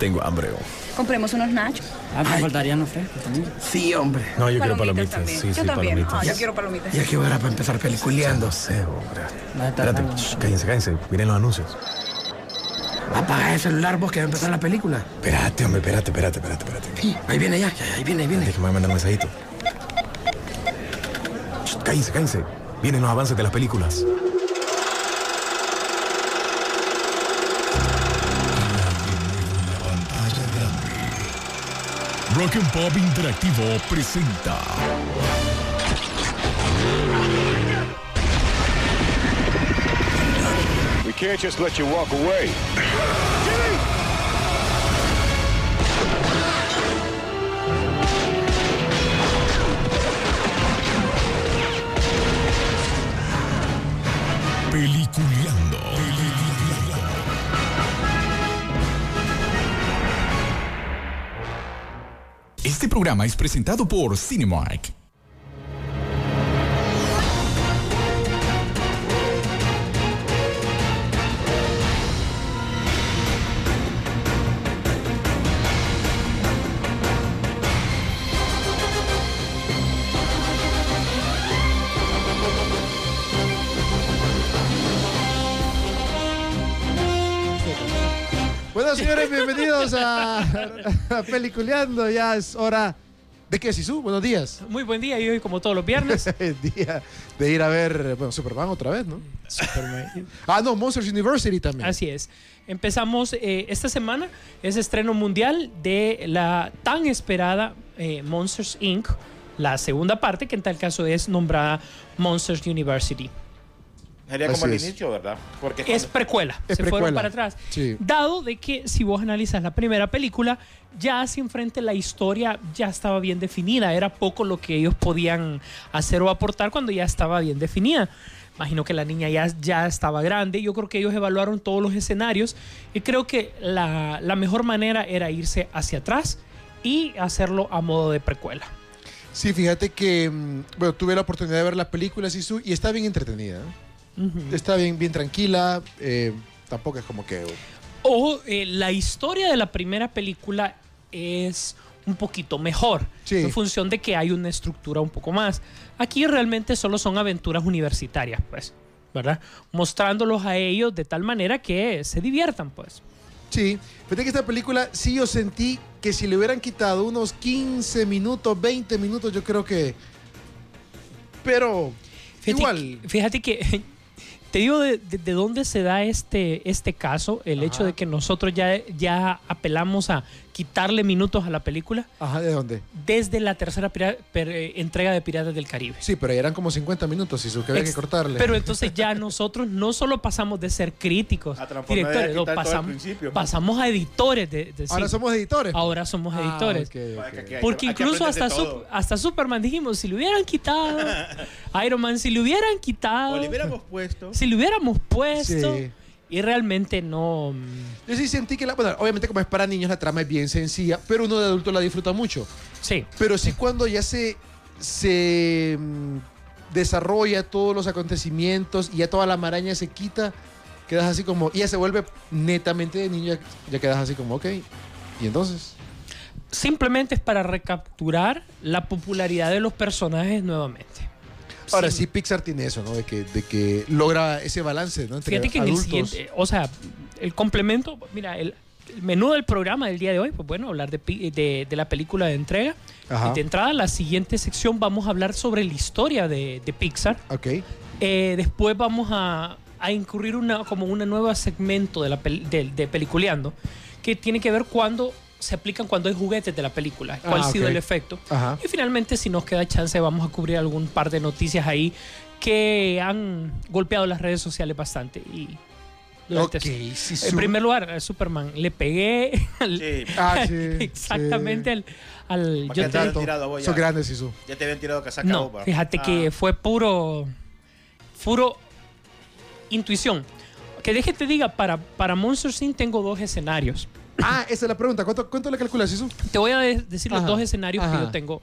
Tengo hambre. Compremos unos nachos. Ah, me faltarían los frescos también. Sí, hombre. No, yo quiero Palomitas palomitas. también. Sí, yo sí, también. palomitas. Ah, yo quiero palomitas. Ya que hora para empezar peliculeando. No sé, hombre. Estar Espérate, shh, cállense, cállense. Miren los anuncios. Apaga el celular vos que va a empezar la película. Espérate, hombre, espérate, espérate, espérate, espérate. Sí, ahí viene ya, ya, ahí viene, ahí viene. Déjame mandar un mensajito. Shh, Cállense, cállense. Vienen los avances de las películas. Rock and Pop Interactivo presenta. We can't just let you walk away. Este programa es presentado por Cinemark. Bueno, señores, bienvenidos a, a Peliculeando. Ya es hora de qué, Sisu. Buenos días. Muy buen día y hoy como todos los viernes. El día de ir a ver, bueno, Superman otra vez, ¿no? Superman. Ah, no, Monsters University también. Así es. Empezamos eh, esta semana, es estreno mundial de la tan esperada eh, Monsters Inc., la segunda parte, que en tal caso es nombrada Monsters University. Sería Así como el es. inicio, ¿verdad? Porque Es cuando- precuela, Es se fueron precuela. para atrás. Sí. Dado de que si vos analizas la primera película, ya hacia enfrente la historia ya estaba bien definida, era poco lo que ellos podían hacer o aportar cuando ya estaba bien definida. Imagino que la niña ya, ya estaba grande, yo creo que ellos evaluaron todos los escenarios y creo que la, la mejor manera era irse hacia atrás y hacerlo a modo de precuela. Sí, fíjate que, mm, bueno, tuve la oportunidad de ver la película, Sisu, y está bien entretenida. Está bien, bien tranquila. eh, tampoco es como que... O eh, la historia de la primera película es un poquito mejor Sí. en función de que hay una estructura un poco más. Aquí realmente solo son aventuras universitarias, pues, ¿verdad? Mostrándolos a ellos de tal manera que se diviertan, pues. Sí, fíjate que esta película sí yo sentí que si le hubieran quitado unos 15 minutos, 20 minutos, yo creo que... Pero Fíjate, igual... que- fíjate que te digo de, de- de dónde se da este, este caso, el hecho de que nosotros ya, ya apelamos a quitarle minutos a la película Ajá, ¿de dónde? desde la tercera eh, entrega de Piratas del Caribe. Sí, pero ahí eran como 50 minutos, Sisu, que había que cortarle. Pero entonces ya nosotros no solo pasamos de ser críticos, A transformar directores, y no, pasamos, principio. pasamos a editores de, de Ahora somos editores. Ahora somos Ah, editores. Porque incluso hasta, hasta Superman dijimos, si le hubieran quitado Iron Man, si le hubieran quitado, O le hubiéramos puesto. si le hubiéramos puesto, Sí. Y realmente no... mm, Yo sí sentí que la. Bueno, obviamente, como es para niños, la trama es bien sencilla, pero uno de adulto la disfruta mucho. Sí, Pero sí, cuando ya se. se mm, desarrolla todos los acontecimientos y ya toda la maraña se quita, quedas así como. y ya se vuelve netamente de niño, ya, ya quedas así como, ok. Y entonces. simplemente es para recapturar la popularidad de los personajes nuevamente. Ahora Sí. Pixar tiene eso, ¿no? De que, de que logra ese balance, ¿no? Entre Fíjate que adultos. en el siguiente, o sea, el complemento, mira, el, el menú del programa del día de hoy, pues bueno, hablar de, de, de la película de entrega. Ajá. De entrada, la siguiente sección vamos a hablar sobre la historia de, de Pixar. Ok. Eh, después vamos a, a incurrir una, como una nueva segmento de, la de Peliculeando, que tiene que ver cuando se aplican cuando hay juguetes de la película, cuál Ah, ha sido el efecto. Ajá. Y finalmente, si nos queda chance, vamos a cubrir algún par de noticias ahí que han golpeado las redes sociales bastante. Y durante Ok, eso. sí, En primer lugar, a Superman le pegué al- Sí. Ah, sí, exactamente al, al- Pa' yo te- te habían tirado a vos ya. Son grandes, Sisu. Ya te habían tirado casaca no, vos, fíjate Ah. que fue puro puro intuición. Que deje te diga, para, para Monster Inc. tengo dos escenarios. Ah, esa es la pregunta. ¿Cuánto, cuánto le calculas, Sisu? Te voy a de- decir los Ajá, dos escenarios que yo tengo.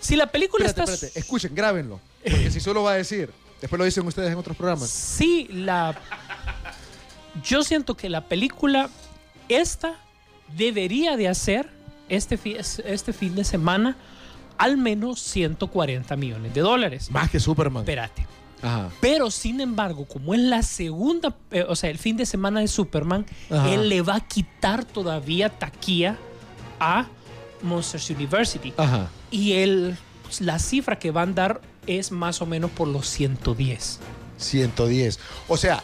Si la película Espérate, está... espérate. Escuchen, grábenlo. Porque si solo va a decir, después lo dicen ustedes en otros programas. Sí, la... Yo siento que la película, esta, debería de hacer este, fi- este fin de semana al menos 140 millones de dólares. Más que Superman. Espérate. Ajá. Pero sin embargo, como es la segunda, eh, o sea, el fin de semana de Superman, Ajá. él le va a quitar todavía taquilla a Monsters University. Ajá. Y él, la cifra que van a dar es más o menos por los 110. 110. O sea,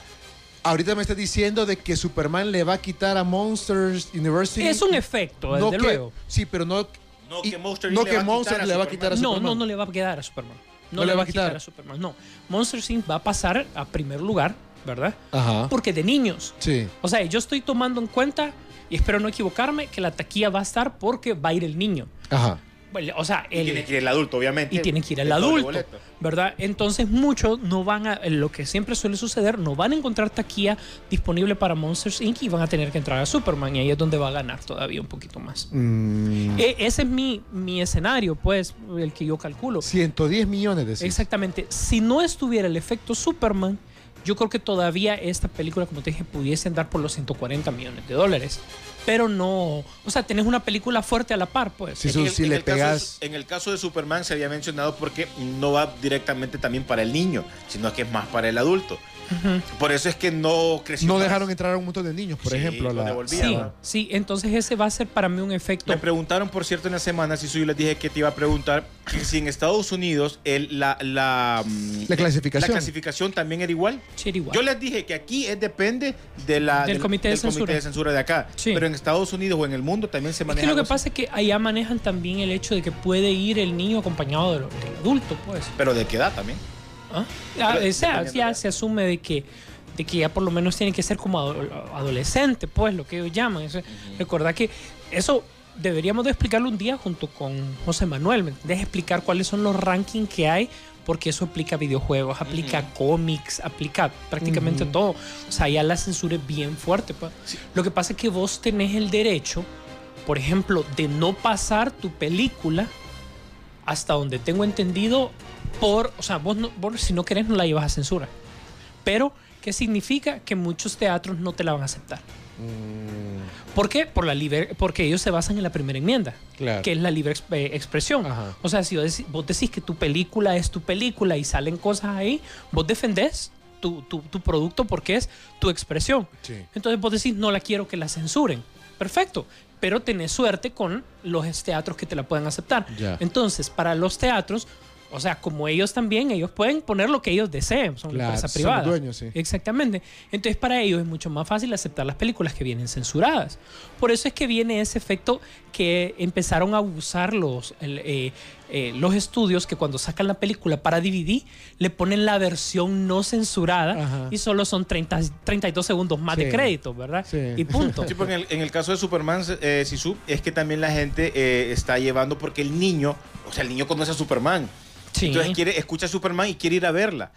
ahorita me estás diciendo de que Superman le va a quitar a Monsters University. Es un efecto, no desde que- luego. Sí, pero no. No que Monster no le que va a quitar Monsters a le va a Superman. quitar a No, no, no le va a quedar a Superman. No, le va a quitar a Superman, no. Monsters Inc. va a pasar a primer lugar, ¿verdad? Ajá. Porque de niños. Sí. O sea, yo estoy tomando en cuenta, y espero no equivocarme, que la taquilla va a estar porque va a ir el niño. Ajá. Bueno, O sea, Y el, tiene que ir el adulto, obviamente. y tiene que ir el El adulto. ¿verdad? Entonces muchos no van a, lo que siempre suele suceder, no van a encontrar taquilla disponible para Monsters Inc. y van a tener que entrar a Superman y ahí es donde va a ganar todavía un poquito más. Mm, E- ese es mi, mi escenario, pues, el que yo calculo. 110 millones de Exactamente. Si no estuviera el efecto Superman, yo creo que todavía esta película, como te dije, pudiese andar por los 140 millones de dólares. Pero no, o sea, tenés una película fuerte a la par, pues. Sí, En el- si en le el caso de- pegas- en el caso de Superman se había mencionado porque no va directamente también para el niño, sino que es más para el adulto. Por eso es que no creció. No más. dejaron entrar a un montón de niños, por Sí, ejemplo. la- Sí, ¿no? sí, entonces ese va a ser para mí un efecto. Me preguntaron, por cierto, en la semana, si yo les dije que te iba a preguntar si en Estados Unidos el- la, la, mm, La clasificación. la clasificación también era igual. Sí, era igual. Yo les dije que aquí es depende de la, Del comité de censura. de censura de acá. Sí. Pero en Estados Unidos o en el mundo también se Es maneja. que lo que pasa es que allá manejan también el hecho de que puede ir el niño acompañado de lo- del adulto, pues. Pero de qué edad también. ¿Ah? Ah, o sea, ya se asume de que, de que ya por lo menos tiene que ser como ado- adolescente, pues, lo que ellos llaman. Eso- Recordad que eso deberíamos de explicarlo un día junto con José Manuel, ¿me entendés? Explicar cuáles son los rankings que hay, porque eso aplica a videojuegos, aplica a cómics, aplica prácticamente todo. O sea, ya la censura es bien fuerte. pues. Lo que pasa es que vos tenés el derecho, por ejemplo, de no pasar tu película hasta donde tengo entendido, por, o sea, vos, no- vos si no querés no la llevas a censura. Pero, ¿qué significa? Que muchos teatros no te la van a aceptar. Mm, ¿Por qué? Por la libre, porque ellos se basan en la primera enmienda, Claro. que es la libre exp- eh, expresión. Ajá. O sea, si vos decís, vos decís que tu película es tu película y salen cosas ahí, vos defendés tu, tu- tu producto porque es tu expresión. Sí. Entonces vos decís, no la quiero que la censuren. Perfecto. Pero tenés suerte con los teatros que te la puedan aceptar. Entonces, para los teatros, o sea, como ellos también, ellos pueden poner lo que ellos deseen, son Claro, empresas son privadas. dueños, sí. Exactamente. Entonces, para ellos es mucho más fácil aceptar las películas que vienen censuradas. Por eso es que viene ese efecto que empezaron a usar los, el, eh, eh, los estudios que cuando sacan la película para DVD le ponen la versión no censurada Ajá. y solo son 30, 32 segundos más de crédito, ¿verdad? Sí. Y punto. Sí, porque en el, en el caso de Superman, eh, Sisu, es que también la gente eh, está llevando porque el niño, o sea, el niño conoce a Superman. Sí. Entonces quiere, escucha a Superman y quiere ir a verla.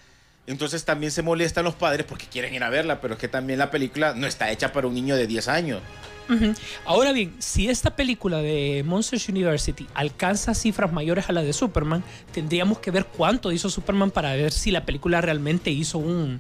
Entonces también se molestan los padres porque quieren ir a verla, pero es que también la película no está hecha para un niño de 10 años. Ahora bien, si esta película de Monsters University alcanza cifras mayores a la de Superman, tendríamos que ver cuánto hizo Superman para ver si la película realmente hizo un,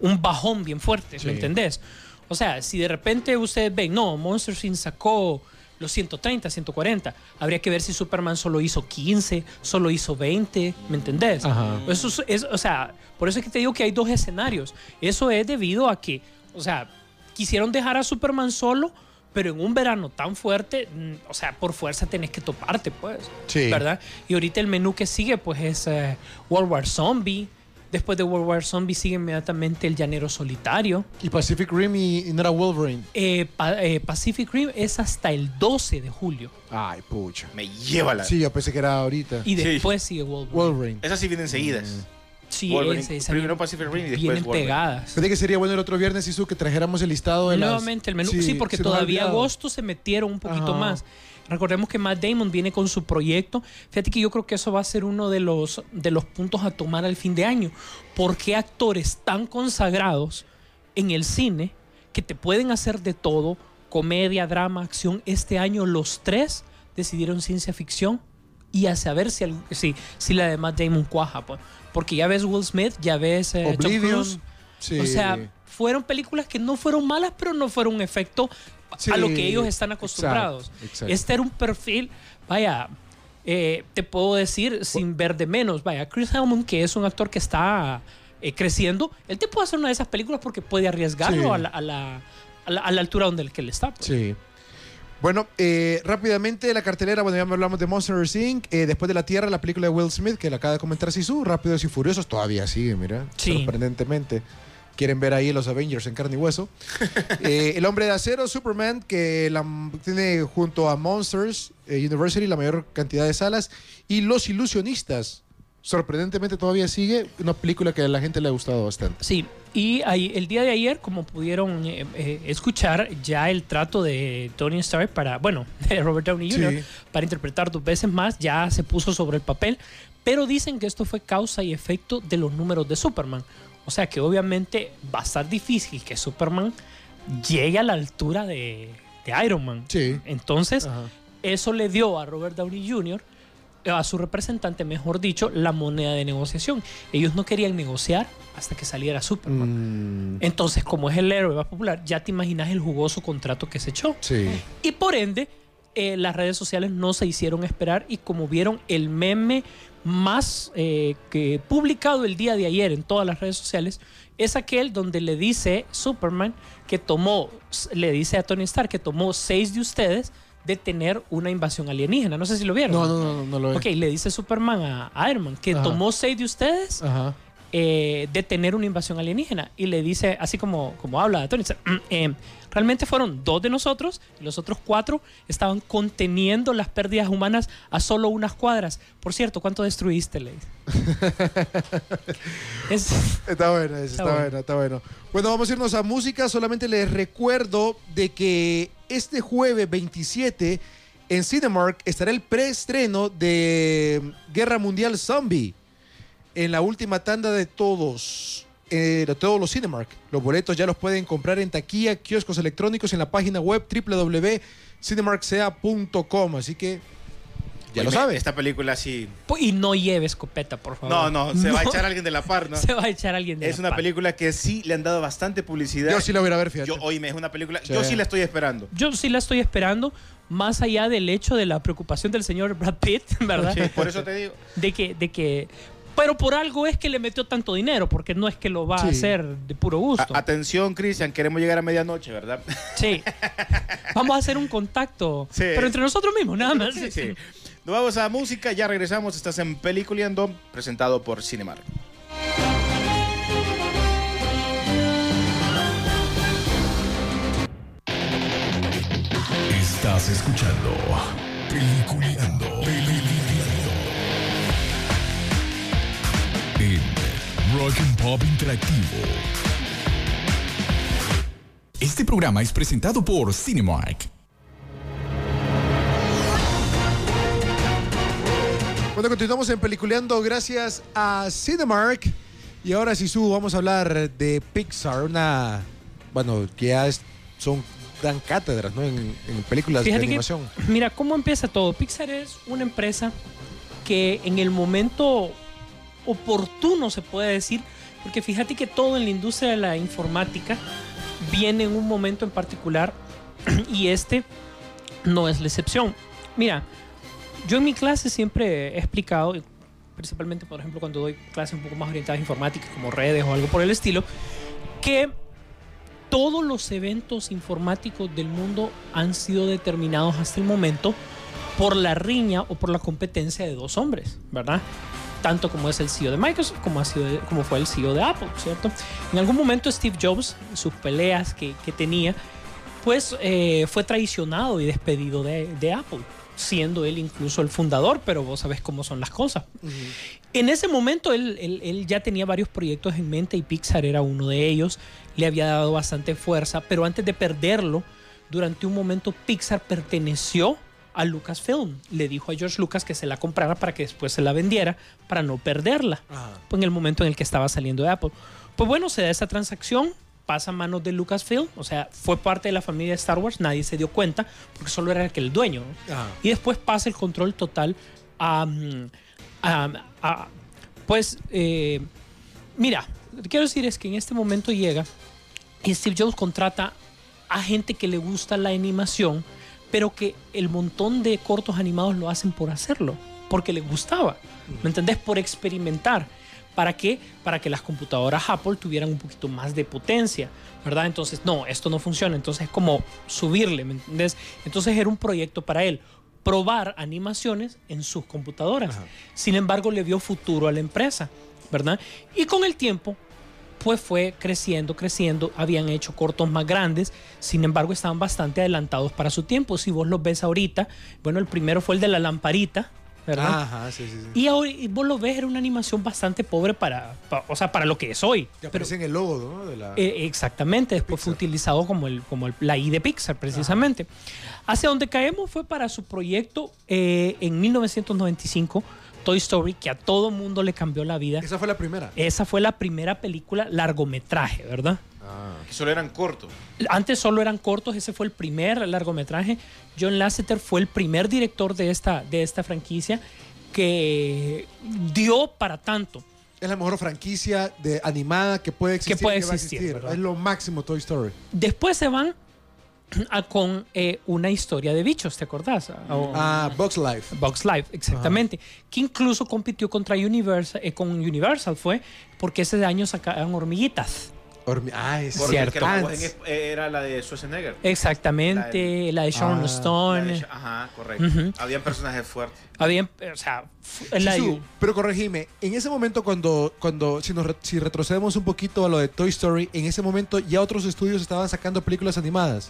un bajón bien fuerte, Sí. ¿me entendés? O sea, si de repente ustedes ven, no, Monsters Inc. sacó los 130, 140, habría que ver si Superman solo hizo 15, solo hizo 20, ¿me entendés? Ajá. Eso es, es- o sea, por eso es que te digo que hay dos escenarios. Eso es debido a que, o sea, quisieron dejar a Superman solo, pero en un verano tan fuerte, mm, o sea, por fuerza tenés que toparte, pues. Sí. ¿Verdad? Y ahorita el menú que sigue, pues, es eh, World War Zombie. Después de World War Zombie sigue inmediatamente El Llanero Solitario. Y Pacific Rim y, y no era Wolverine. Eh, Pa- eh, Pacific Rim es hasta el 12 de julio. Ay, pucha. Me lleva la. Sí, yo pensé que era ahorita. Y Sí. después sigue Wolverine. Wolverine. Esas sí vienen seguidas. Sí, Wolverine. ese- esa Primero Pacific Rim y después vienen Wolverine. pegadas. Pensé que sería bueno el otro viernes, Isu, que trajéramos el listado de las- Nuevamente el menú. Sí, porque todavía agosto se metieron un poquito Ajá. más. Recordemos que Matt Damon viene con su proyecto. Fíjate que yo creo que eso va a ser uno de los, de los puntos a tomar al fin de año. ¿Por qué actores tan consagrados en el cine que te pueden hacer de todo, comedia, drama, acción, este año los tres decidieron ciencia ficción? Y a saber si, si, si la de Matt Damon cuaja. Pues. Porque ya ves Will Smith, ya ves eh, Tom Oblivion. Cruise. Sí. O sea, fueron películas que no fueron malas, pero no fueron un efecto Sí, a lo que ellos están acostumbrados. exacto, exacto. Este era un perfil, vaya, eh, te puedo decir sin ver de menos, vaya, Chris Hellman, que es un actor que está eh, creciendo, él te puede hacer una de esas películas porque puede arriesgarlo Sí. a, la, a, la, a, la, a la altura donde el que él está. pues. Sí. Bueno, eh, rápidamente la cartelera, bueno, ya hablamos de Monsters Inc. eh, después de la Tierra, la película de Will Smith, que la acaba de comentar Sisu, Rápidos y Furiosos, todavía sigue, mira, Sí. sorprendentemente. Quieren ver ahí los Avengers en carne y hueso. Eh, el Hombre de Acero, Superman, que la- tiene junto a Monsters eh, University la mayor cantidad de salas. Y Los Ilusionistas, sorprendentemente todavía sigue, una película que a la gente le ha gustado bastante. Sí, y ahí- el día de ayer, como pudieron eh, eh, escuchar, ya el trato de Tony Stark para, bueno, de Robert Downey Jr. Sí. para interpretar dos veces más ya se puso sobre el papel, pero dicen que esto fue causa y efecto de los números de Superman. O sea que obviamente va a estar difícil que Superman llegue a la altura de, de Iron Man. Sí. Entonces, Ajá. eso le dio a Robert Downey Jr., a su representante, mejor dicho, la moneda de negociación. Ellos no querían negociar hasta que saliera Superman. Mm, Entonces, como es el héroe más popular, ya te imaginas el jugoso contrato que se echó. sí. Y por ende, eh, las redes sociales no se hicieron esperar y como vieron el meme más eh, que publicado el día de ayer en todas las redes sociales es aquel donde le dice Superman que tomó, le dice a Tony Stark que tomó seis de ustedes de tener una invasión alienígena. No sé si lo vieron. No, no, no, no, lo Ok, le dice Superman a, a Iron Man que Ajá. tomó seis de ustedes eh, de tener una invasión alienígena. Y le dice, así como, como habla Tony, dice, "Mm, eh, realmente fueron dos de nosotros y los otros cuatro estaban conteniendo las pérdidas humanas a solo unas cuadras. Por cierto, ¿cuánto destruiste, le? Es- Está bueno, está, Está bueno. bueno. está bueno. Bueno, vamos a irnos a música. Solamente les recuerdo de que este jueves 27 en Cinemark estará el preestreno de Guerra Mundial Zombie. En la última tanda de todos. eh, de todos los Cinemark. Los boletos ya los pueden comprar en taquilla, kioscos electrónicos en la página web www.cinemarksea.com. Así que ya lo sabe. Esta película sí. y no lleve escopeta, por favor. No, no, se va a echar alguien de la par, ¿no? Se va a echar alguien de Es la una par. película que sí le han dado bastante publicidad. Yo sí la voy a ver, fíjate. Yo, oíme, es una película. Sí. Yo sí la estoy esperando. Yo sí la estoy esperando, más allá del hecho de la preocupación del señor Brad Pitt, ¿verdad? Sí, por eso te digo. de que, de que, pero por algo es que le metió tanto dinero, porque no es que lo va a hacer de puro gusto. A- atención, Cristian, queremos llegar a medianoche, ¿verdad? Sí. Vamos a hacer un contacto, Sí. pero entre nosotros mismos, nada más. Sí, sí. Nos vamos a música, ya regresamos. Estás en Peliculeando, presentado por Cinemark. Estás escuchando Peliculeando. Peliculeando. En Rock and Pop Interactivo. Este programa es presentado por Cinemark. Bueno, continuamos en Peliculeando gracias a Cinemark. Y ahora, Sisu, vamos a hablar de Pixar, una. Bueno, que ya es- son. dan cátedras, ¿no? En, en películas Fíjate de que, animación. mira, ¿cómo empieza todo? Pixar es una empresa que en el momento oportuno se puede decir, porque fíjate que todo en la industria de la informática viene en un momento en particular y este no es la excepción. Mira, yo en mi clase siempre he explicado, principalmente por ejemplo cuando doy clases un poco más orientadas a informática, como redes o algo por el estilo, que todos los eventos informáticos del mundo han sido determinados hasta el momento por la riña o por la competencia de dos hombres, ¿verdad? Tanto como es el CEO de Microsoft como, ha sido, como fue el CEO de Apple, ¿cierto? En algún momento Steve Jobs, sus peleas que, que tenía, pues eh, fue traicionado y despedido de, de Apple, siendo él incluso el fundador, pero vos sabés cómo son las cosas. En ese momento él, él- él ya tenía varios proyectos en mente y Pixar era uno de ellos. Le había dado bastante fuerza, pero antes de perderlo, durante un momento Pixar perteneció a Lucasfilm. Le dijo a George Lucas que se la comprara para que después se la vendiera para no perderla pues, en el momento en el que estaba saliendo de Apple. Pues bueno, se da esa transacción, pasa a manos de Lucasfilm, o sea, fue parte de la familia de Star Wars, nadie se dio cuenta porque solo era el dueño. y después pasa el control total a, mm, a- a- pues eh, mira lo que quiero decir es que en este momento llega Y Steve Jobs contrata a gente que le gusta la animación, pero que el montón de cortos animados lo hacen por hacerlo, porque les gustaba. ¿Me entendés? Por experimentar. ¿Para qué? Para que las computadoras Apple tuvieran un poquito más de potencia, ¿verdad? Entonces, no, esto no funciona. Entonces es como subirle, ¿me entendés? Entonces era un proyecto para él, probar animaciones en sus computadoras. Sin embargo, le vio futuro a la empresa, ¿verdad? Y con el tiempo, pues fue creciendo, creciendo, habían hecho cortos más grandes, sin embargo estaban bastante adelantados para su tiempo. Si vos los ves ahorita, bueno, el primero fue el de la lamparita, ¿verdad? Ajá, sí, sí, sí. Y, ahora, y vos lo ves, era una animación bastante pobre para, pa- o sea, para lo que es hoy. Pero- aparece en el logo, ¿no? De la... eh, exactamente, después fue utilizado como, el, como el- la I de Pixar, precisamente. Hacia donde caemos fue para su proyecto eh, en 1995, Toy Story, que a todo mundo le cambió la vida. Esa fue la primera. Esa fue la primera película largometraje, ¿verdad? Ah. Que solo eran cortos. Antes solo eran cortos, ese fue el primer largometraje. John Lasseter fue el primer director de esta, de esta franquicia que dio para tanto. Es la mejor franquicia de animada que puede existir. puede va a existir. Es lo máximo Toy Story. Después se van a con eh, una historia de bichos, ¿te acordás? O- Ah, Box Life. Bugs Life, exactamente. Que incluso compitió contra Universal, eh, con Universal fue, porque ese año sacaban hormiguitas. Hormi- ah, es Porque Cierto. que la voz Ants. en es- era la de Schwarzenegger. Exactamente, la de Sharon Ah. Stone. De- ajá, correcto. Ujú. Habían personajes fuertes. Habían, o sea, Sisu, pero corregime, en ese momento cuando, cuando si, nos si retrocedemos un poquito a lo de Toy Story, en ese momento ya otros estudios estaban sacando películas animadas.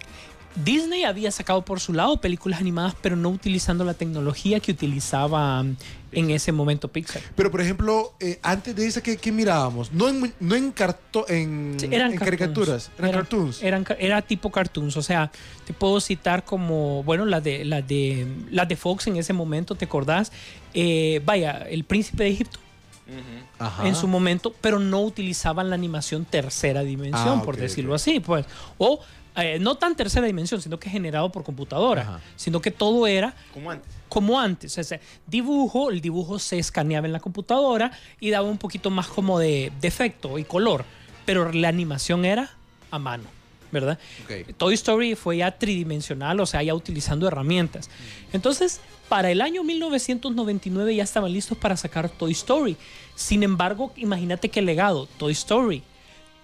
Disney había sacado por su lado películas animadas, pero no utilizando la tecnología que utilizaba mm, en ese momento Pixar. Pero por ejemplo, eh, antes de esa, ¿qué, qué mirábamos? No en, no en, carto- en, Sí, eran en cartoons. caricaturas, eran, cartoons. Eran, era tipo cartoons, o sea, te puedo citar como, bueno, las de, las de, las de Fox en ese momento, ¿te acordás? Eh, vaya, El Príncipe de Egipto Ajá. en su momento, pero no utilizaban la animación tercera dimensión, Ah, por decirlo así, pues. O eh, no tan tercera dimensión, sino que generado por computadora, Ajá. sino que todo era Como antes. como antes. O sea, dibujo, el dibujo se escaneaba en la computadora y daba un poquito más como de, de efecto y color, pero la animación era a mano, ¿verdad? Ok. Toy Story fue ya tridimensional, o sea, ya utilizando herramientas. Entonces, para el año 1999 ya estaban listos para sacar Toy Story. Sin embargo, imagínate qué legado, Toy Story,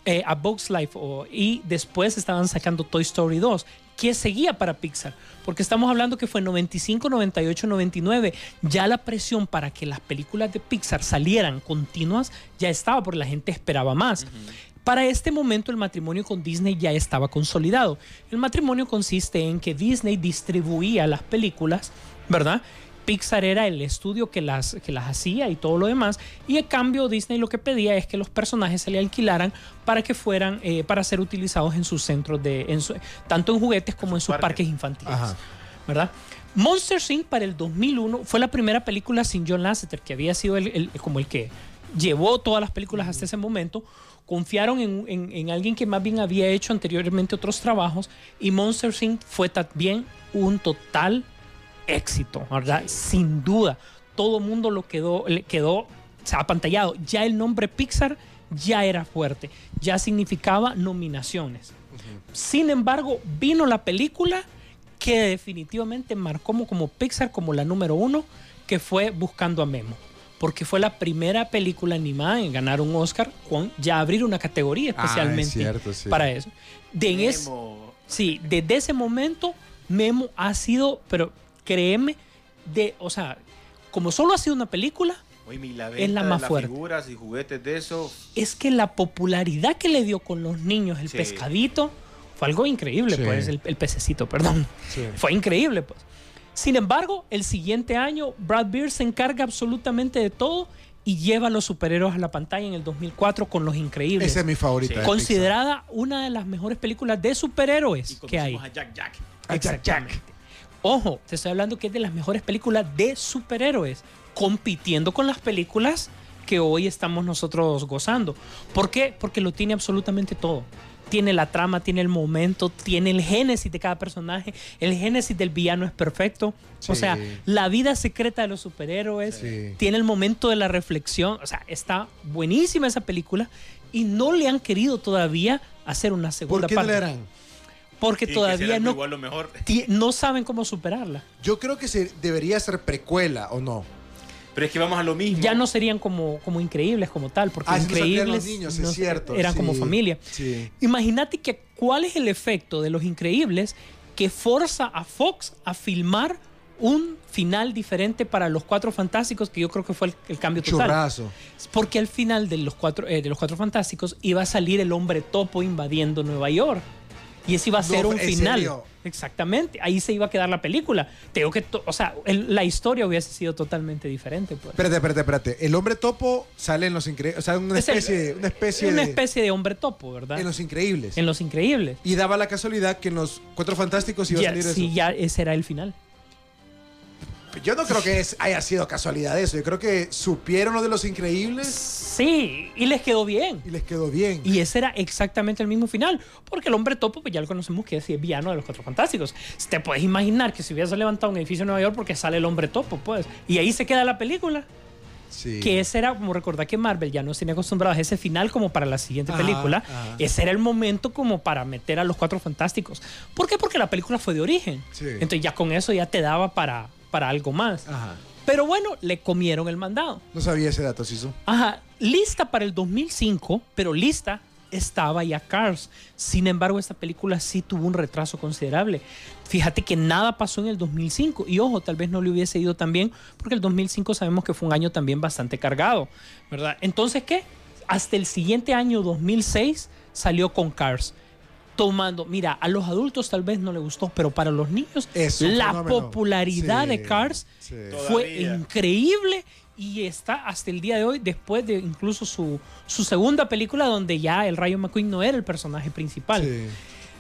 eh, a Bugs Life o- y después estaban sacando Toy Story 2, que seguía para Pixar, porque estamos hablando que fue 95, 98, 99, ya la presión para que las películas de Pixar salieran continuas ya estaba, porque la gente esperaba más. Para este momento el matrimonio con Disney ya estaba consolidado. El matrimonio consiste en que Disney distribuía las películas, ¿verdad? Pixar era el estudio que las, que las hacía y todo lo demás. Y a cambio Disney lo que pedía es que los personajes se le alquilaran para que fueran, eh, para ser utilizados en sus centros de, en su- tanto en juguetes como en sus parques. parques infantiles. Ajá. ¿Verdad? Monster Inc. para el 2001 fue la primera película sin John Lasseter, que había sido el, el- como el que llevó todas las películas hasta ese momento. Confiaron en, en- en alguien que más bien había hecho anteriormente otros trabajos y Monster Inc. fue también un total éxito, ¿verdad? Sin duda. Todo el mundo lo quedó, le quedó o sea, apantallado. Ya el nombre Pixar ya era fuerte, ya significaba nominaciones. Sin embargo, vino la película que definitivamente marcó como, como Pixar como la número uno, que fue Buscando a Memo. Porque fue la primera película animada en ganar un Oscar con ya abrir una categoría Ah, es especialmente cierto, sí. para eso. De es- Nemo. Sí, desde ese momento Memo ha sido, pero créeme, de, o sea, como solo ha sido una película, Oye, y la Es la de más las fuerte. figuras y juguetes de eso. es que la popularidad que le dio con los niños el Sí. pescadito fue algo increíble, Sí. pues, el, el pececito, perdón. Sí. Fue increíble, pues. Sin embargo, el siguiente año, Brad Beard se encarga absolutamente de todo y lleva a los superhéroes a la pantalla en el 2004 con Los Increíbles. Esa es mi favorita. Considerada una de las mejores películas de Y superhéroes que hay. conocimos a Jack Jack. A Jack Jack. Ojo, te estoy hablando que es de las mejores películas de superhéroes, compitiendo con las películas que hoy estamos nosotros gozando. ¿Por qué? Porque lo tiene absolutamente todo. Tiene la trama, tiene el momento, tiene el génesis de cada personaje. El génesis del villano es perfecto. O sea, la vida secreta de los superhéroes. Sí. Tiene el momento de la reflexión. O sea, está buenísima esa película. Y no le han querido todavía hacer una segunda ¿Por qué no parte. le harán? Porque Y todavía no, igual lo mejor. no saben cómo superarla. Yo creo que se debería ser precuela, ¿o no? Pero es que vamos a lo mismo. Ya no serían como, como increíbles como tal, porque Ah, increíbles los niños, no- es cierto. eran sí. como familia. Sí. Imagínate que cuál es el efecto de los increíbles que forza a Fox a filmar un final diferente para los cuatro fantásticos, que yo creo que fue el, el cambio total. Churrazo. Porque al final de los, cuatro, eh, de los cuatro fantásticos iba a salir el hombre topo invadiendo Nueva York. Y ese iba a No, ser un ¿en final. serio? Exactamente. Ahí se iba a quedar la película. Tengo que, o sea, el- la historia hubiese sido totalmente diferente. Pues. Espérate, espérate, espérate. El hombre topo sale en los increíbles. O sea, una Es el- especie, una especie una de. especie de hombre topo, ¿verdad? En los increíbles. En Los Increíbles. Y daba la casualidad que en los cuatro fantásticos iba a salir sí, eso. ya ese era el final. Yo no creo que es- haya sido casualidad eso. Yo creo que supieron lo de los increíbles Sí, y les quedó bien. y les quedó bien. Y ese era exactamente el mismo final. Porque el hombre topo, pues ya lo conocemos que es el villano de los Cuatro Fantásticos. Te puedes imaginar que si hubiese levantado un edificio en Nueva York porque sale el hombre topo, pues. Y ahí se queda la película. Sí. Que ese era, como recordar que Marvel ya nos tiene acostumbrados a ese final como para la siguiente Ajá, película. ajá. Ese era el momento como para meter a los Cuatro Fantásticos. ¿Por qué? Porque la película fue de origen. Sí. Entonces ya con eso ya te daba para, para algo más. Ajá. Pero bueno, le comieron el mandado. No sabía ese dato, Sisu. Ajá, lista para el 2005, pero lista estaba ya Cars. Sin embargo, esta película sí tuvo un retraso considerable. Fíjate que nada pasó en el 2005. Y ojo, tal vez no le hubiese ido tan bien, porque el 2005 sabemos que fue un año también bastante cargado, ¿verdad? Entonces, ¿qué? Hasta el siguiente año, 2006, salió con Cars. Tomando, mira, a los adultos tal vez no le gustó, pero para los niños, la fenómeno. popularidad Sí, de Cars sí. fue Todavía. increíble y está hasta el día de hoy, después de incluso su, su segunda película, donde ya el Rayo McQueen no era el personaje principal. Sí.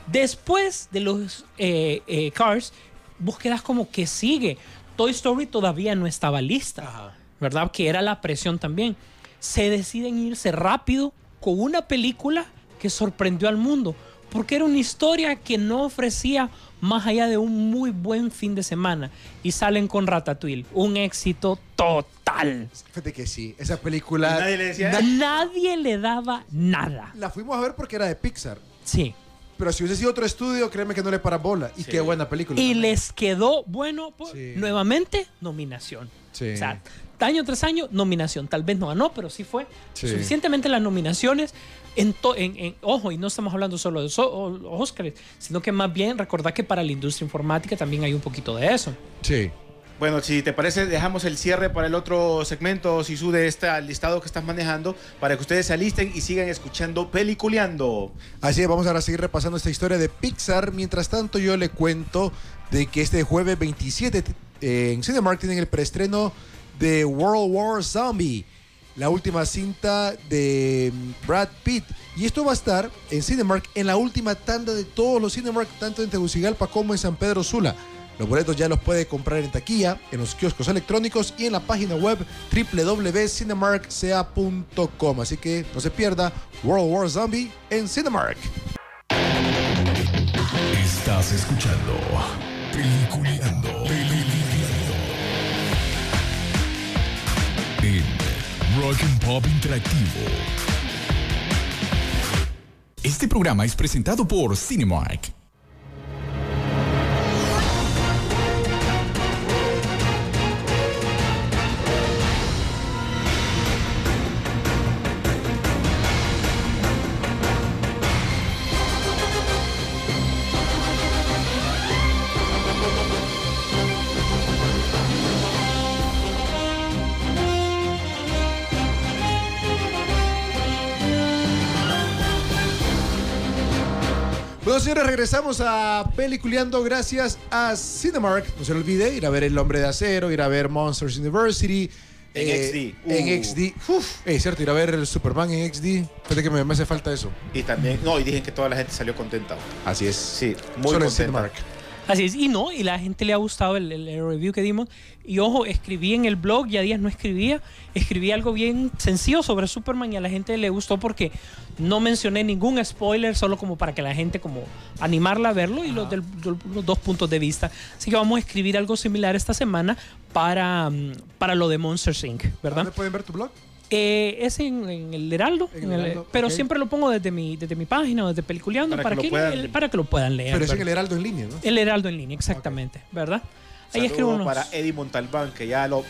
Después de los eh, eh, Cars, vos quedas como que sigue. Toy Story todavía no estaba lista, ¿verdad? Que era la presión también. Se deciden irse rápido con una película que sorprendió al mundo, porque era una historia que no ofrecía más allá de un muy buen fin de semana. Y salen con Ratatouille, un éxito total. Fíjate que sí. Esa película. Nadie le decía, na- Nadie le daba nada. La fuimos a ver porque era de Pixar. Sí. Pero si hubiese sido otro estudio, créeme que no le para bola. Y Sí. qué buena película. Y también. les quedó, bueno, pues, Sí. nuevamente, nominación. Sí. O sea, año tras año, nominación. Tal vez no ganó, pero sí fue Sí. suficientemente las nominaciones. En, to- en- en- ojo, y no estamos hablando solo de so- o- Oscars, sino que más bien recordar que para la industria informática también hay un poquito de eso. Sí. Bueno, si te parece, dejamos el cierre para el otro segmento, Sisu, de este listado que estás manejando, para que ustedes se alisten y sigan escuchando Peliculeando. Así es, vamos ahora a seguir repasando esta historia de Pixar. Mientras tanto, yo le cuento de que este jueves 27 eh, en Cinemark tienen el preestreno de World War Zombie, la última cinta de mm, Brad Pitt. Y esto va a estar en Cinemark en la última tanda de todos los Cinemark, tanto en Tegucigalpa como en San Pedro Sula. Los boletos ya los puede comprar en taquilla, en los kioscos electrónicos y en la página web www.cinemarkca.com. Así que no se pierda World War Zombie en Cinemark. Estás escuchando Peliculeando. Rock and Pop Interactivo. Este programa es presentado por Cinemark. Señores, regresamos a Peliculeando gracias a Cinemark. No se olvide ir a ver El Hombre de Acero, ir a ver Monsters University. En eh, XD. En Uh. XD. Uf, es cierto, ir a ver el Superman en XD. Fíjate que me, me hace falta eso. Y también, no, y dije que toda la gente salió contenta. Así es. Sí, muy Solo en contenta. Cinemark. Así es, y no, y la gente le ha gustado el, el- el review que dimos. Y ojo, escribí en el blog, ya días no escribía, escribí algo bien sencillo sobre Superman y a la gente le gustó porque no mencioné ningún spoiler, solo como para que la gente como animarla a verlo y los, del- del- los dos puntos de vista. Así que vamos a escribir algo similar esta semana para, mm, para lo de Monsters Inc., ¿verdad? ¿Dónde pueden ver tu blog? Eh, es en, en el Heraldo, En en el el- Heraldo, pero siempre lo pongo desde mi, desde mi página o desde Peliculeando Para para, que que, lo puedan- el- para que lo puedan leer. Pero es en el Heraldo en línea, ¿no? El Heraldo en línea, exactamente, ¿verdad? Ahí escribo unos... para Eddie Montalbán, que ya lo.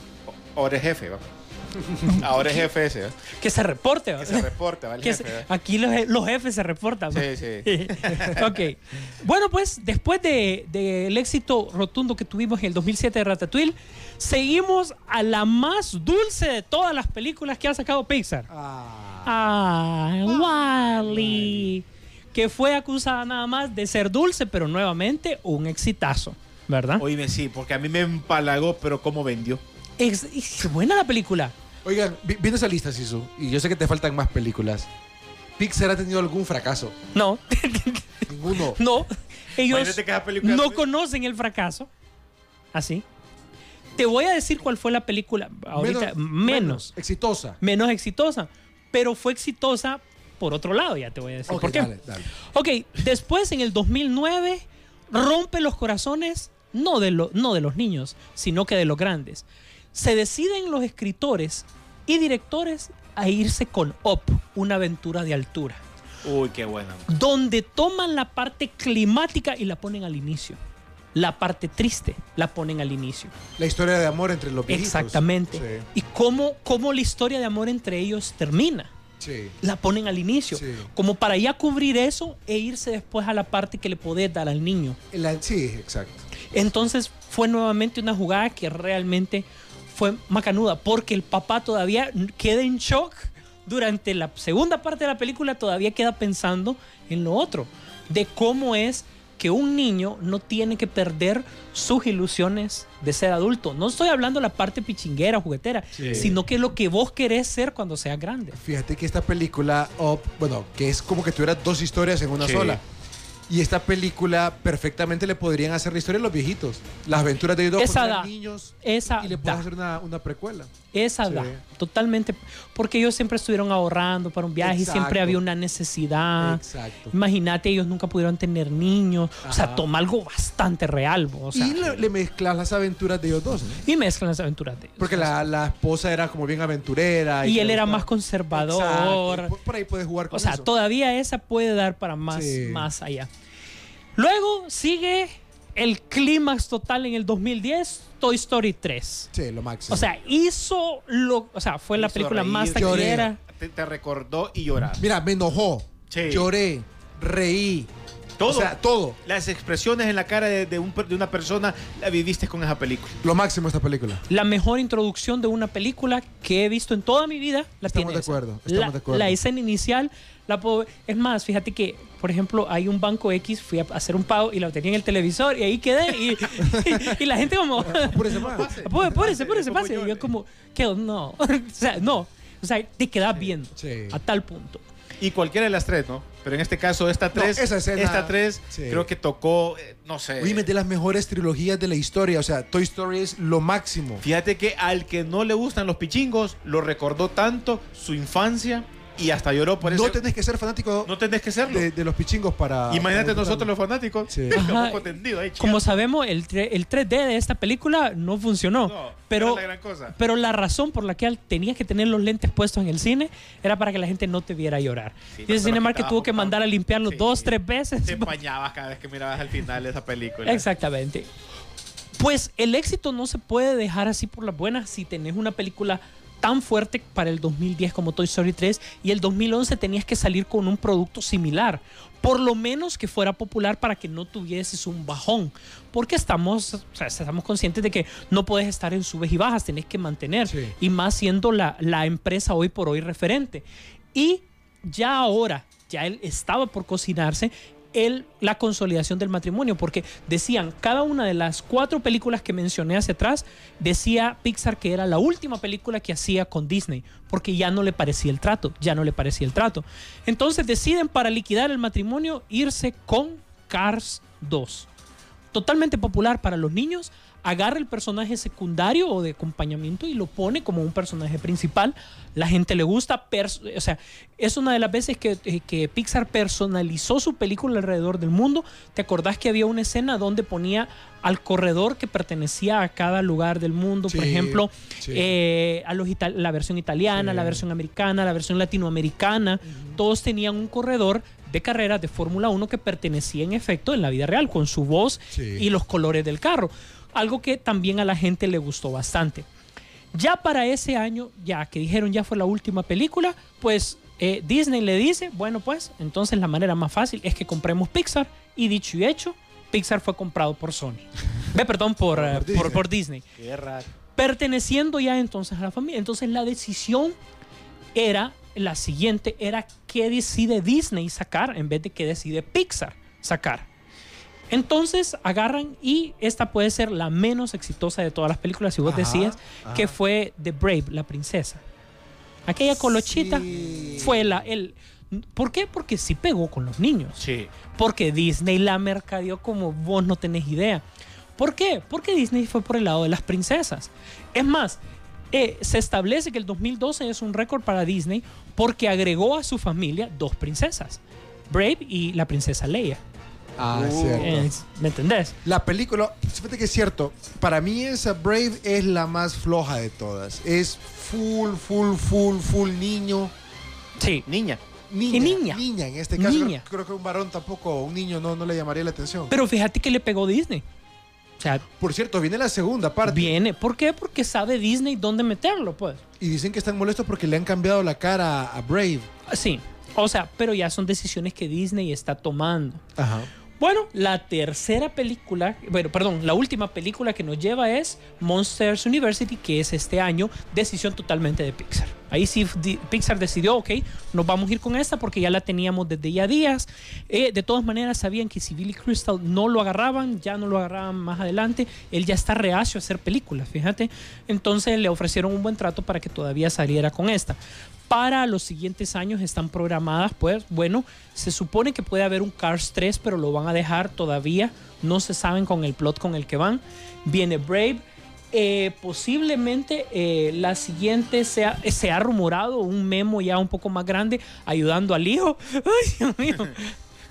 Ahora es jefe, ¿va? Ahora es jefe ese, ¿va? Que se reporte. ¿va? Que se reporte, ¿va? El Que jefe, se- ¿va? aquí los, je- los jefes se reportan. ¿va? Sí, sí. ok. Bueno, pues después del de, del éxito rotundo que tuvimos en el 2007 de Ratatouille, seguimos a la más dulce de todas las películas que ha sacado Pixar. Ah, Wally. Que fue acusada nada más de ser dulce, pero nuevamente un exitazo. ¿Verdad? Oíme, sí, porque a mí me empalagó, pero cómo vendió. Ex- es buena la película. Oigan, vi- viendo esa lista, Sisu, y yo sé que te faltan más películas. ¿Pixar ha tenido algún fracaso? No, Ninguno. no. Ellos no conocen el fracaso. Así. Te voy a decir cuál fue la película ahorita menos, Exitosa. menos, exitosa, pero fue exitosa por otro lado, ya te voy a decir Ok, por qué. dale, dale. Ok, después en el 2009 rompe los corazones no de, lo- no de los niños, sino que de los grandes. Se deciden los escritores y directores a irse con Up, una aventura de altura, Uy, qué buena. donde toman la parte climática y la ponen al inicio. La parte triste la ponen al inicio. La historia de amor entre los viejitos. Exactamente. Sí, Y cómo, cómo la historia de amor entre ellos termina. sí. La ponen al inicio. Sí. Como para ya cubrir eso e irse después a la parte que le podés dar al niño. La- sí, exacto. Entonces fue nuevamente una jugada que realmente fue macanuda, porque el papá todavía queda en shock durante la segunda parte de la película, todavía queda pensando en lo otro, de cómo es que un niño no tiene que perder sus ilusiones de ser adulto. No estoy hablando de la parte pichinguera, juguetera, sino que lo que vos querés ser cuando seas grande. Fíjate que esta película, Up, bueno, que es como que tuviera dos historias en una Sí. sola. Y esta película perfectamente le podrían hacer la historia a los viejitos. Las aventuras de ellos dos Esa da. niños. Esa y le puedes hacer una, una precuela. Esa Sí. da, totalmente. Porque ellos siempre estuvieron ahorrando para un viaje y siempre había una necesidad. Exacto. Imagínate, ellos nunca pudieron tener niños. O sea, toma algo bastante real. O sea, y le, le mezclas las aventuras de ellos dos. ¿no? y mezclan las aventuras de ellos. Porque la, la esposa era como bien aventurera. Y él era más conservador. Por, por ahí puedes jugar con O sea, eso. todavía esa puede dar para más, Sí. más allá. Luego sigue el clímax total en el 2010, Toy Story 3. Sí, lo máximo. O sea, hizo lo. O sea, fue la Hizo película reír, más taquillera. Te, te recordó y lloraste. Mira, me enojó. Sí. Lloré. Reí. Todo. O sea, todo. Las expresiones en la cara de, de un de una persona la viviste con esa película. Lo máximo esta película. La mejor introducción de una película que he visto en toda mi vida la Estamos tiene de esa. acuerdo, estamos la, de acuerdo. la escena inicial la puedo Es más, fíjate que, por ejemplo, hay un banco X, fui a hacer un pago y la tenía en el televisor y ahí quedé y, y, la gente como... Apúrese más. Apúrese, apúrese, apúrese, pase. Y yo como, ¿qué? No. o sea, no. O sea, te quedas viendo sí. a tal punto. Y cualquiera de las tres, ¿no? Pero en este caso, esta tres, esa escena- esta tres sí. creo que tocó, eh, no sé. Oye, de las mejores trilogías de la historia. O sea, Toy Story es lo máximo. Fíjate que al que no le gustan los pichingos, lo recordó tanto su infancia y hasta lloró por eso. No tenés que ser fanático No tenés que serlo. de, de los pichingos para. Imagínate para nosotros los fanáticos. Sí. Un Ajá. poco tendido ahí, Como sabemos, el, tre- el 3D de esta película no funcionó. No, pero, no era la gran cosa. pero la razón por la que tenías que tener los lentes puestos en el cine era para que la gente no te viera llorar. Sí, y lo Cinemark que tuvo que mandar a limpiarlo Sí. dos, tres veces. Te empañabas cada vez que mirabas al final de esa película. Exactamente. Pues el éxito no se puede dejar así por las buenas si tenés una película tan fuerte para el 2010 como Toy Story 3 y el 2011 tenías que salir con un producto similar. Por lo menos que fuera popular para que no tuvieses un bajón. Porque estamos, o sea, estamos conscientes de que no puedes estar en subes y bajas, tenés que mantener. Sí. Y más siendo la, la empresa hoy por hoy referente. Y ya ahora, ya él estaba por cocinarse el, la consolidación del matrimonio, porque decían, cada una de las cuatro películas que mencioné hacia atrás, decía Pixar que era la última película que hacía con Disney, porque ya no le parecía el trato, ya no le parecía el trato. Entonces deciden para liquidar el matrimonio irse con Cars 2. totalmente popular para los niños, agarra el personaje secundario o de acompañamiento y lo pone como un personaje principal. La gente le gusta, o sea, es una de las veces que, eh, que Pixar personalizó su película alrededor del mundo. ¿Te acordás que había una escena donde ponía al corredor que pertenecía a cada lugar del mundo? Por Sí, ejemplo, sí. eh, a los la versión italiana, Sí. la versión americana, la versión latinoamericana, todos tenían un corredor de carreras de Fórmula 1 que pertenecía en efecto en la vida real, con su voz y los colores del carro. Algo que también a la gente le gustó bastante. Ya para ese año, ya que dijeron ya fue la última película, pues eh, Disney le dice, bueno pues, entonces la manera más fácil es que compremos Pixar y dicho y hecho, Pixar fue comprado por Sony. Ve, perdón, por, eh, Por por- por Disney. Disney Qué raro. perteneciendo ya entonces a la familia. Entonces la decisión era la siguiente, era qué decide Disney sacar en vez de qué decide Pixar sacar. Entonces agarran y esta puede ser la menos exitosa de todas las películas, si vos Ajá, decías, ajá. que fue The Brave, la princesa. Aquella colochita Sí. fue la... El, ¿Por qué? Porque sí pegó con los niños Sí. porque Disney la mercadeó como vos no tenés idea. ¿Por qué? Porque Disney fue por el lado de las princesas. Es más, eh, se establece que el 2012 es un récord para Disney porque agregó a su familia dos princesas, Brave y la princesa Leia. Ah, Uh. cierto. Eh, ¿Me entendés? La película, fíjate que es cierto, para mí esa Brave es la más floja de todas. Es full, full, full, full niño. Sí. Niña. Niña, ¿Qué niña? Niña, en este caso. Niña. Creo, creo que un varón tampoco, un niño no, no le llamaría la atención. Pero fíjate que le pegó Disney. O sea, Por cierto, viene la segunda parte. viene. ¿Por qué? Porque sabe Disney dónde meterlo, pues. Y dicen que están molestos porque le han cambiado la cara a Brave. Sí. O sea, pero ya son decisiones que Disney está tomando. Ajá. Bueno, la tercera película, bueno, perdón, la última película que nos lleva es Monsters University, que es este año, decisión totalmente de Pixar. Ahí sí Pixar decidió, ok, nos vamos a ir con esta porque ya la teníamos desde ya días. Eh, de todas maneras, sabían que si Billy Crystal no lo agarraban, ya no lo agarraban más adelante, él ya está reacio a hacer películas, fíjate. Entonces le ofrecieron un buen trato para que todavía saliera con esta. Para los siguientes años están programadas, pues, bueno, se supone que puede haber un Cars 3, pero lo van a dejar todavía. No se saben con el plot con el que van. Viene Brave. Eh, posiblemente eh, la siguiente sea, se ha rumorado un memo ya un poco más grande ayudando al hijo. Ay, Dios mío.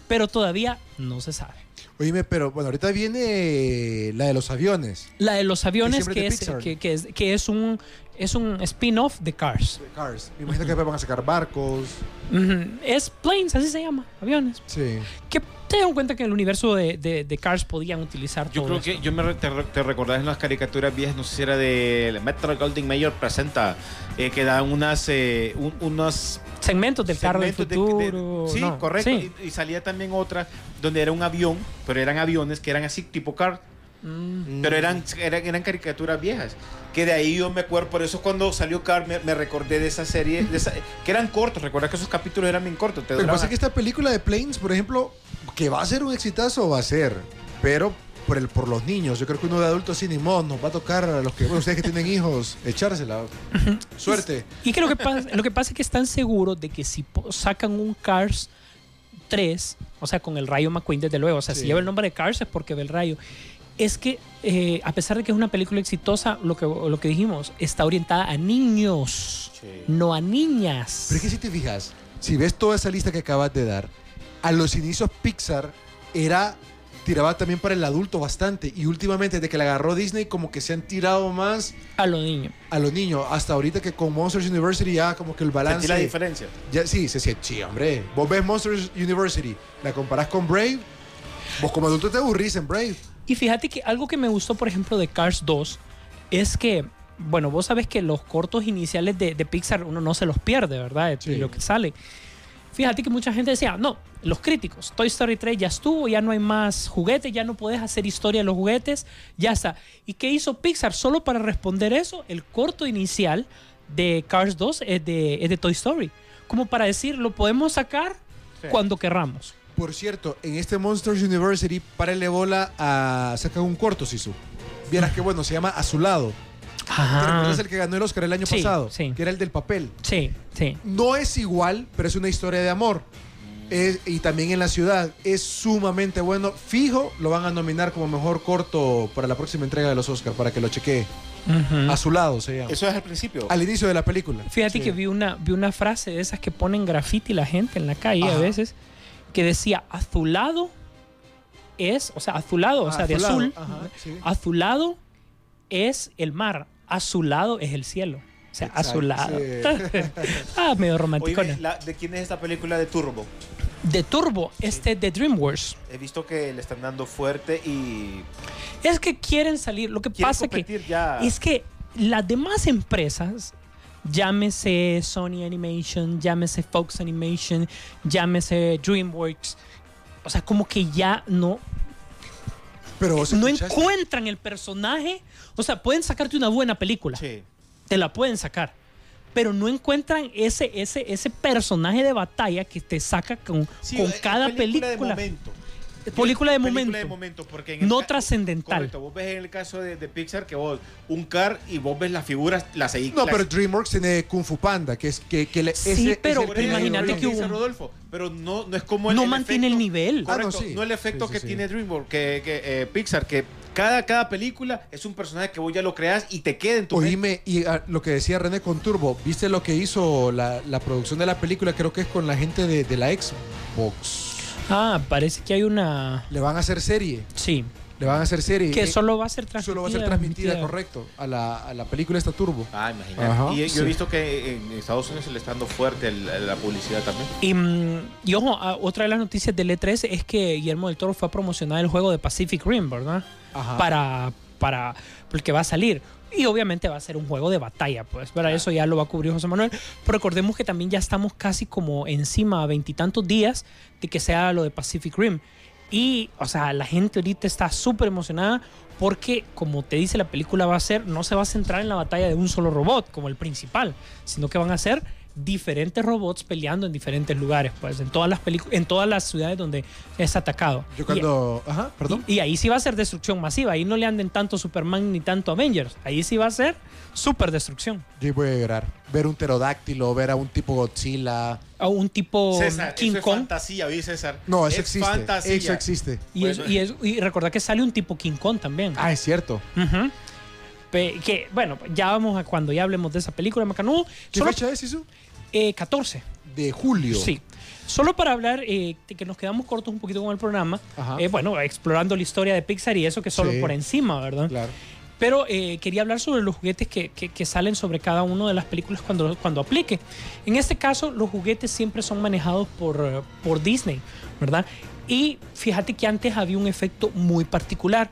Pero todavía no se sabe. Oíme, pero bueno, ahorita viene la de los aviones. La de los aviones, que es que es, que es un, es un spin-off de Cars. de Cars. Me imagino que van a sacar barcos. Ujú. Es Planes, así se llama, aviones. Sí. Que te dan cuenta que en el universo de, de- de Cars podían utilizar Yo todo creo esto. que yo me te, te recordás en las caricaturas viejas, no sé si era de Metro Golding Mayer presenta, eh, que dan unas, eh, un- unos segmentos del carro del segmentos de- de- futuro. sí, no, correcto. sí. Y, y salía también otra donde era un avión, pero eran aviones que eran así tipo car, Mm. pero eran, eran, eran caricaturas viejas. Que de ahí yo me acuerdo, por eso cuando salió Car me, me recordé de esa serie, de esa- que eran cortos, recuerda que esos capítulos eran bien cortos. Te Lo que pasa que esta película de Planes, por ejemplo, que va a ser un exitazo, va a ser. Pero por, el, por los niños, yo creo que uno de adultos sin modo nos va a tocar a los que, bueno, ustedes que tienen hijos, echársela. Suerte. Y que lo que pasa, lo que pasa es que están seguros de que si sacan un Cars 3, o sea, con el rayo McQueen, desde luego, o sea, Sí. si lleva el nombre de Cars es porque ve el rayo. Es que, eh, a pesar de que es una película exitosa, lo que, lo que dijimos, está orientada a niños, Sí. no a niñas. Pero es que si te fijas, si ves toda esa lista que acabas de dar, a los inicios Pixar era tiraba también para el adulto bastante y últimamente desde que la agarró Disney como que se han tirado más A los niños. a los niños hasta ahorita que con Monsters University ya como que el balance Sentí la diferencia. ya sí se siente sí hombre vos ves Monsters University la comparás con Brave vos como adulto te aburrís en Brave Y fíjate que algo que me gustó, por ejemplo, de Cars 2 es que, bueno, vos sabes que los cortos iniciales de, de Pixar uno no se los pierde, ¿verdad? De, lo que sale. Fíjate que mucha gente decía, no, los críticos, Toy Story 3 ya estuvo, ya no hay más juguetes, ya no puedes hacer historia de los juguetes, ya está. ¿Y qué hizo Pixar? Solo para responder eso, el corto inicial de Cars 2 es de, es de Toy Story. Como para decir, lo podemos sacar Sí. cuando querramos. Por cierto en este Monsters University para el bola a sacar un corto Sisu vieras que bueno se llama A su lado ¿Te recuerdas el que ganó el Oscar el año Sí, pasado sí. que era el del papel Sí, sí. no es igual pero es una historia de amor Es- y también en la ciudad. Es sumamente bueno. Fijo, lo van a nominar como mejor corto para la próxima entrega de los Oscars, para que lo chequee. Ujú. A su lado se llama. Eso es al principio. Al inicio de la película. Fíjate Sí. que vi una, vi una frase de esas que ponen graffiti la gente en la calle a Ajá. veces, que decía azulado es, o sea, azulado, o Ah, sea, de azul, ajá, sí. azulado es el mar, azulado es el cielo. O sea, Exacto, azulado. sí. ah, medio Oye, la- ¿de quién es esta película de Turbo? De Turbo, este de DreamWorks. He visto que le están dando fuerte y Es que quieren salir. Lo que quieren pasa que competir ya. es que las demás empresas, llámese Sony Animation, llámese Fox Animation, llámese DreamWorks, o sea, como que ya no, Pero vos no escuchaste- encuentran el personaje. O sea, pueden sacarte una buena película, Sí. te la pueden sacar. Pero no encuentran ese, ese, ese personaje de batalla que te saca con, Sí, con cada película película. de momento. Película de Película momento. de momento, porque en el No trascendental. Correcto, vos ves en el caso de, de Pixar que vos, un car y vos ves las figuras, las seguís. No, las- pero DreamWorks tiene Kung Fu Panda, que es que, que le- Sí, ese- pero eso, imagínate lo que dice hubo- Rodolfo, pero no, no es como el No el mantiene el nivel. Ah, no, Correcto, sí. no el efecto Sí, sí, que sí. tiene DreamWorks, que, que, eh, Pixar, que cada, cada película es un personaje que vos ya lo creas y te queda en tu mente. Oíme, y ah, lo que decía René con Turbo, ¿viste lo que hizo la, la producción de la película? Creo que es con la gente de, de la Xbox. Ah, parece que hay una... Le van a hacer serie. Sí, Le van a hacer serie. que Eh, solo va a ser transmitida. solo va a ser transmitida, correcto, a la, a la película esta Turbo. Ah, imagínate. Ajá, y yo he visto que en Estados Unidos se le está dando fuerte el- la publicidad también. Y, mm, y ojo, ah, otra de las noticias del E3 es que Guillermo del Toro fue a promocionar el juego de Pacific Rim, ¿verdad? Ajá. Para, para porque va a salir. Y obviamente va a ser un juego de batalla, pues, para eso ya lo va a cubrir José Manuel. Pero recordemos que también ya estamos casi como encima a veintitantos días de que sea lo de Pacific Rim. Y, o sea, la gente ahorita está súper emocionada porque, como te dice la película, va a ser, no se va a centrar en la batalla de un solo robot como el principal, sino que van a ser diferentes robots peleando en diferentes lugares, pues, en todas las películas, en todas las ciudades donde es atacado. Yo Y- cuando... Ajá, perdón. y, y ahí sí va a ser destrucción masiva. Ahí no le anden tanto Superman ni tanto Avengers. Ahí sí va a ser super destrucción. Yo voy a llorar. Ver un pterodáctilo, ver a un tipo Godzilla. A un tipo César, King eso es Kong. fantasía, ¿viste, César? No, eso es existe. fantasía. Eso existe. Y, es- Bueno. y, es- y recordad que sale un tipo King Kong también. Ah, es cierto. Que, bueno, ya vamos a cuando ya hablemos de esa película, Macanudo. ¿Qué Solo fecha es eso? Eh, 14. De julio. Sí. Solo para hablar, eh, que nos quedamos cortos un poquito con el programa, eh, bueno, explorando la historia de Pixar y eso que solo Sí. por encima, ¿verdad? Claro. Pero eh, quería hablar sobre los juguetes que, que- que salen sobre cada una de las películas cuando, cuando aplique. En este caso, los juguetes siempre son manejados por, por Disney, ¿verdad? Y fíjate que antes había un efecto muy particular.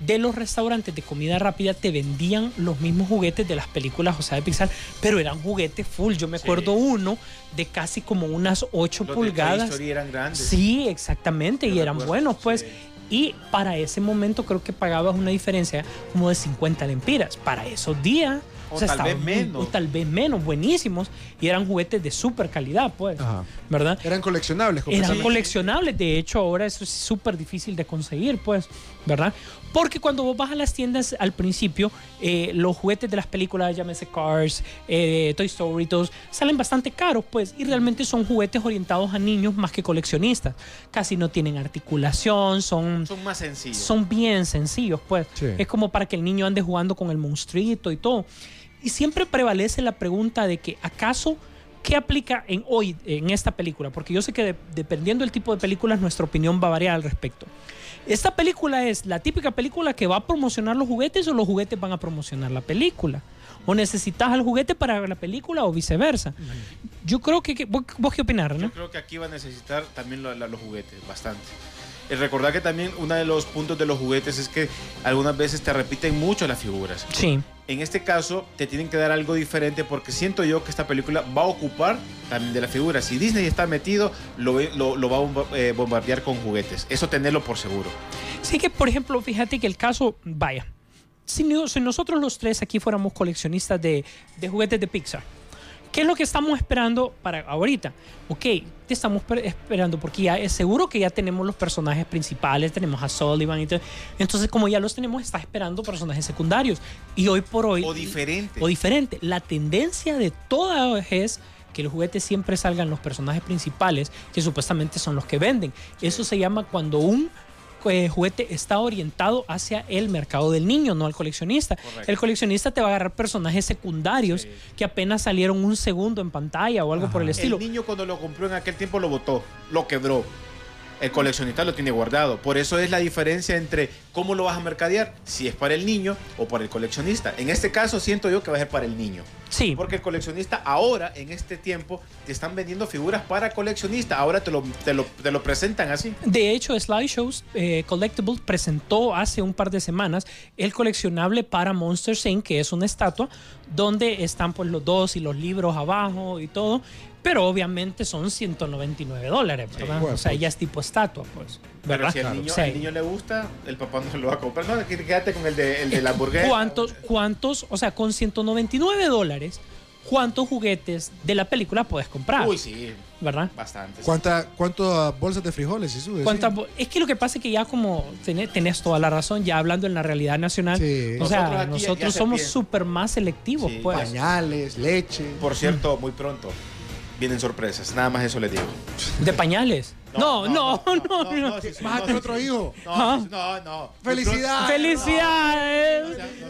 De los restaurantes de comida rápida te vendían los mismos juguetes de las películas, o sea, de Pixar, pero eran juguetes full. Yo me Sí. acuerdo uno de casi como unas 8 Los de Toy pulgadas. Story eran grandes. Sí, exactamente, Yo y eran buenos, pues. sí. Y para ese momento creo que pagabas una diferencia como de 50 lempiras. Para esos días. O tal estaban vez menos. o tal vez menos, buenísimos. Y eran juguetes de súper calidad, pues. Ajá. ¿Verdad? Eran coleccionables. Eran coleccionables. De hecho, ahora eso es súper difícil de conseguir, pues. ¿Verdad? Porque cuando vos vas a las tiendas al principio, eh, los juguetes de las películas, llámese Cars, eh, Toy Story, todos, salen bastante caros, pues. Y realmente son juguetes orientados a niños más que coleccionistas. Casi no tienen articulación, son Son más sencillos. son bien sencillos, pues. Sí. Es como para que el niño ande jugando con el monstruito y todo. Y siempre prevalece la pregunta de que, ¿acaso qué aplica en hoy, en esta película? Porque yo sé que de- dependiendo del tipo de películas, nuestra opinión va a variar al respecto. ¿Esta película es la típica película que va a promocionar los juguetes o los juguetes van a promocionar la película? ¿O necesitas al juguete para la película o viceversa? Yo creo que... que- ¿Vos, vos qué opinas, Yo no? creo que aquí va a necesitar también lo- los juguetes, bastante. Y recordar que también uno de los puntos de los juguetes es que algunas veces te repiten mucho las figuras. Sí. En este caso, te tienen que dar algo diferente porque siento yo que esta película va a ocupar también de la figura. Si Disney está metido, lo, va a eh, bombardear con juguetes. Eso tenerlo por seguro. Sí que, por ejemplo, fíjate que el caso, vaya, si nosotros los tres aquí fuéramos coleccionistas de, de juguetes de Pixar, ¿qué es lo que estamos esperando para ahorita? Ok, te estamos per- esperando porque ya es seguro que ya tenemos los personajes principales, tenemos a Sullivan y todo. Entonces, como ya los tenemos, está esperando personajes secundarios. Y hoy por hoy... O diferente. O diferente. La tendencia de todas es que los juguetes siempre salgan los personajes principales, que supuestamente son los que venden. Eso se llama cuando un eh, juguete está orientado hacia el mercado del niño, no al coleccionista. El coleccionista te va a agarrar personajes secundarios que apenas salieron un segundo en pantalla o algo por el estilo. El niño cuando lo compró en aquel tiempo lo botó, lo quebró. El coleccionista lo tiene guardado. Por eso es la diferencia entre cómo lo vas a mercadear, si es para el niño o para el coleccionista. En este caso siento yo que va a ser para el niño. Sí. Porque el coleccionista ahora, en este tiempo, te están vendiendo figuras para coleccionista. Ahora te lo, te lo, te lo presentan así. De hecho, Slideshows eh, Collectibles presentó hace un par de semanas el coleccionable para Monster Inc., que es una estatua donde están pues los dos y los libros abajo y todo. Pero obviamente son 199 dólares, ¿verdad? o sea, ya es tipo estatua, pues. Pero ¿verdad? si al niño, Sí. al niño le gusta, el papá no se lo va a comprar. No, qué- quédate con el de, el de la hamburguesa. ¿Cuántos, cuántos, o sea, con 199 dólares, cuántos juguetes de la película puedes comprar? Uy, sí, ¿Verdad? bastante. ¿Cuánta, ¿Cuántas bolsas de frijoles? Decía. ¿Cuántas bo- es que lo que pasa es que ya como tenés, tenés toda la razón, ya hablando en la realidad nacional, Sí. o sea, Nosotros somos súper más selectivos, Sí, pues. Pañales, leche. Por cierto, muy pronto vienen sorpresas. Nada más eso les digo. ¿De pañales? No, no, no, no. ¿Vas a no, tener otro hijo? No, sí, no, no. ¡Felicidades! ¡Felicidades! pronto- no,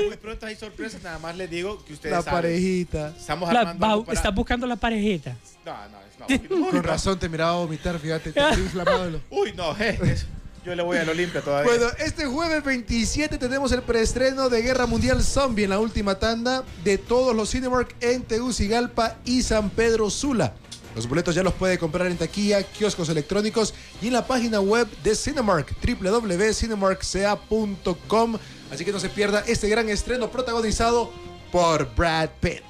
no, Muy pronto hay sorpresas. Nada más les digo que ustedes La saben. parejita. Estamos La- armando va- algo para- ¿Estás buscando la parejita? No, no, es- no. Con razón te miraba vomitar, fíjate, te estoy inflamado. de lo- Uy, no, eh, es- yo le voy al Olimpia todavía. Bueno, este jueves 27 tenemos el preestreno de Guerra Mundial Zombie en la última tanda de todos los Cinemark en Tegucigalpa y San Pedro Sula. Los boletos ya los puede comprar en taquilla, kioscos electrónicos y en la página web de Cinemark, www.cinemarkca.com. Así que no se pierda este gran estreno protagonizado por Brad Pitt.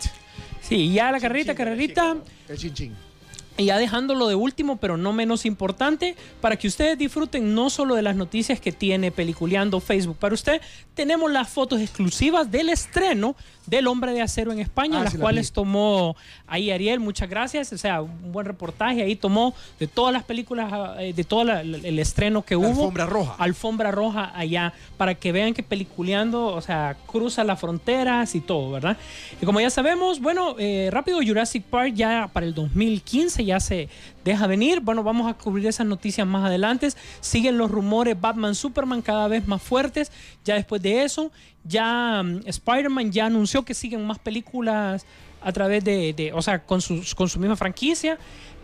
Sí, ya la carrerita, carrerita. El chin chin. Y ya dejándolo de último, pero no menos importante, para que ustedes disfruten no solo de las noticias que tiene Peliculeando Facebook para usted, tenemos las fotos exclusivas del estreno del Hombre de Acero en España, Ah, las sí, cuales tomó ahí Ariel, muchas gracias, o sea, un buen reportaje, ahí tomó de todas las películas, eh, de todo la- el estreno que La hubo. alfombra roja. Alfombra roja allá, para que vean que Peliculeando, o sea, cruza las fronteras y todo, ¿verdad? Y como ya sabemos, bueno, eh, rápido Jurassic Park ya para el 2015 ya se deja venir. Bueno, vamos a cubrir esas noticias más adelante. Siguen los rumores Batman, Superman cada vez más fuertes. Ya después de eso, ya mm, Spider-Man ya anunció que siguen más películas a través de, de- o sea, con, sus- con su misma franquicia.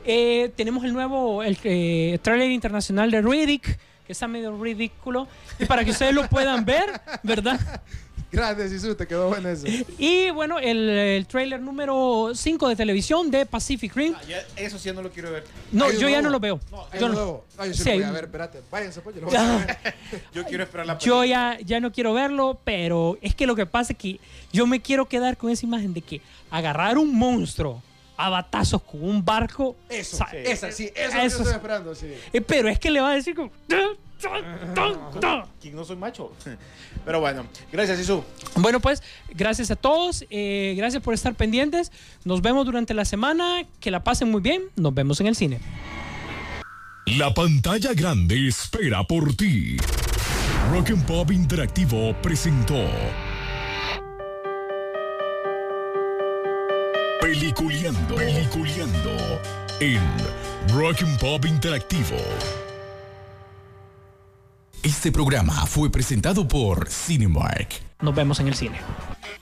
Eh, tenemos el nuevo el, eh, tráiler internacional de Riddick, que está medio ridículo. Y para que ustedes lo puedan ver, ¿verdad? Gracias, Jesús, te quedó bueno eso. Y bueno, el, el tráiler número 5 de televisión de Pacific Rim. Ah, ya- eso sí ya no lo quiero ver. No, yo ya no lo veo. Hay Yo no- nuevo. Ay, yo sí Sí, lo voy a ver, espérate. Váyanse, pues, yo lo voy a ver. Yo quiero esperar la Yo ya, ya no quiero verlo, pero es que lo que pasa es que yo me quiero quedar con esa imagen de que agarrar un monstruo a batazos con un barco. Eso, sa- esa, sí, eso, es lo que sí. estoy esperando, sí. Eh, pero es que le va a decir como. ¿Quién no soy macho? Pero bueno, gracias, Isu. Bueno, pues gracias a todos. eh, gracias por estar pendientes. Nos vemos durante la semana. Que la pasen muy bien. Nos vemos en el cine. La pantalla grande espera por ti. Rock and Pop Interactivo presentó Peliculeando, Peliculeando en Rock and Pop Interactivo. Este programa fue presentado por Cinemark. Nos vemos en el cine.